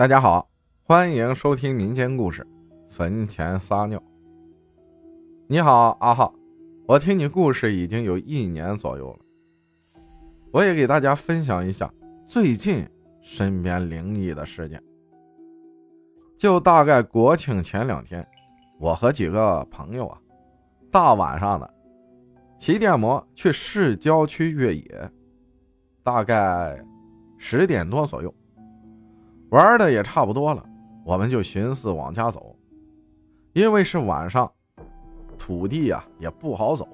大家好，欢迎收听民间故事《坟前撒尿》。你好，阿浩，我听你故事已经有一年左右了。我也给大家分享一下最近身边灵异的事件。就大概国庆前两天，我和几个朋友啊，大晚上的骑电摩去市郊区越野，大概十点多左右。玩的也差不多了，我们就寻思往家走，因为是晚上，土地呀也不好走。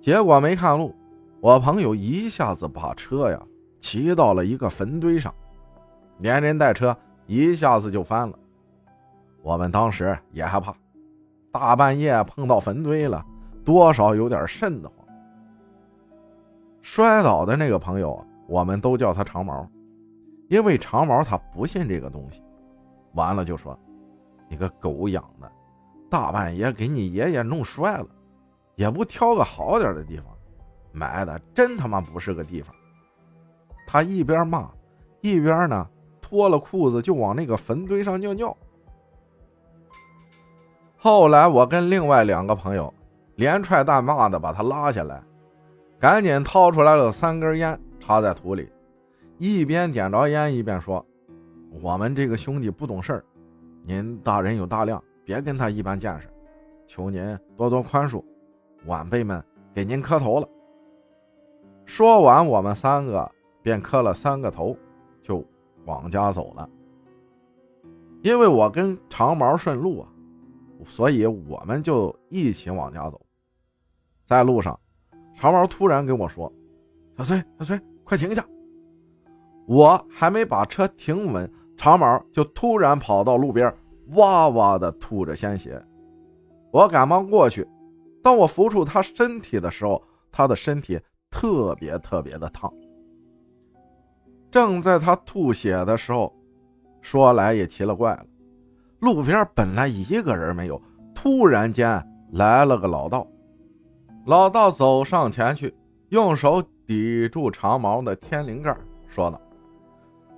结果没看路，我朋友一下子把车呀骑到了一个坟堆上，连人带车一下子就翻了。我们当时也害怕，大半夜碰到坟堆了，多少有点瘆得慌。摔倒的那个朋友，我们都叫他长毛。因为长毛他不信这个东西，完了就说：“你个狗养的，大半夜给你爷爷弄摔了，也不挑个好点的地方，埋的真他妈不是个地方。”他一边骂，一边呢脱了裤子就往那个坟堆上尿尿。后来我跟另外两个朋友连踹带骂的把他拉下来，赶紧掏出来了三根烟插在土里。一边点着烟，一边说：“我们这个兄弟不懂事儿，您大人有大量，别跟他一般见识，求您多多宽恕，晚辈们给您磕头了。”说完，我们三个便磕了三个头，就往家走了。因为我跟长毛顺路啊，所以我们就一起往家走。在路上，长毛突然跟我说：“小崔，小崔，快停下！”我还没把车停稳，长毛就突然跑到路边，哇哇的吐着鲜血。我赶忙过去，当我扶住他身体的时候，他的身体特别特别的烫。正在他吐血的时候，说来也奇了怪了，路边本来一个人没有，突然间来了个老道。老道走上前去，用手抵住长毛的天灵盖，说道。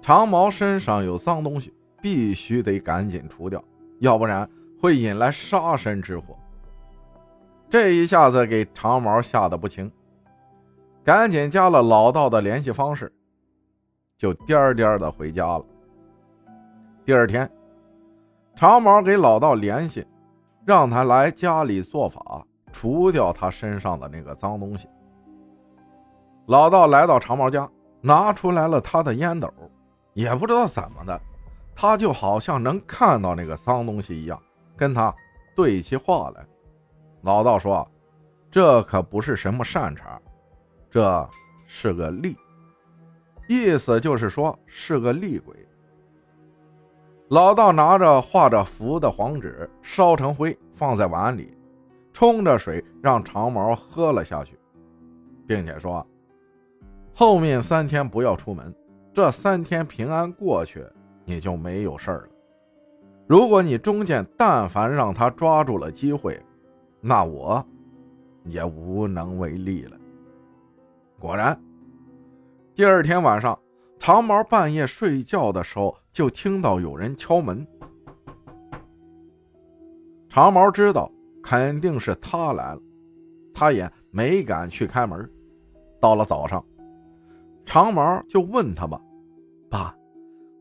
长毛身上有脏东西，必须得赶紧除掉，要不然会引来杀身之祸。这一下子给长毛吓得不轻，赶紧加了老道的联系方式，就颠颠的回家了。第二天，长毛给老道联系，让他来家里做法，除掉他身上的那个脏东西。老道来到长毛家，拿出来了他的烟斗。也不知道怎么的，他就好像能看到那个脏东西一样，跟他对起话来。老道说：“这可不是什么善茬，这是个厉，意思就是说是个厉鬼。”老道拿着画着符的黄纸，烧成灰，放在碗里，冲着水让长毛喝了下去，并且说：“后面三天不要出门。”这三天平安过去，你就没有事儿了。如果你中间但凡让他抓住了机会，那我也无能为力了。果然，第二天晚上，长毛半夜睡觉的时候就听到有人敲门。长毛知道肯定是他来了，他也没敢去开门。到了早上。长毛就问他吧：“爸，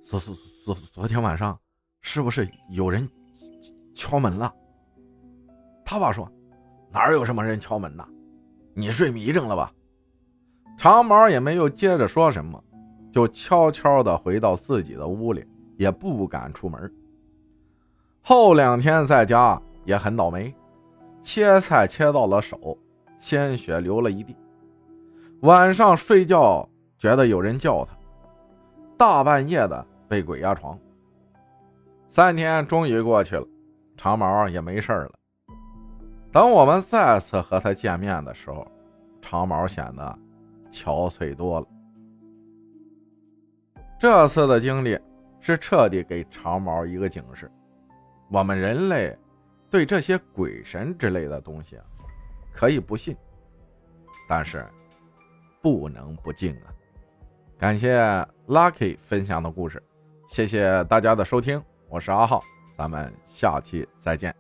昨昨昨昨天晚上是不是有人敲门了？”他爸说：“哪有什么人敲门呢？你睡迷怔了吧？”长毛也没有接着说什么，就悄悄的回到自己的屋里，也不敢出门。后两天在家也很倒霉，切菜切到了手，鲜血流了一地。晚上睡觉。觉得有人叫他，大半夜的被鬼压床。三天终于过去了，长毛也没事了。等我们再次和他见面的时候，长毛显得憔悴多了。这次的经历是彻底给长毛一个警示：我们人类对这些鬼神之类的东西，可以不信，但是不能不敬啊。感谢 Lucky 分享的故事，谢谢大家的收听，我是阿浩，咱们下期再见。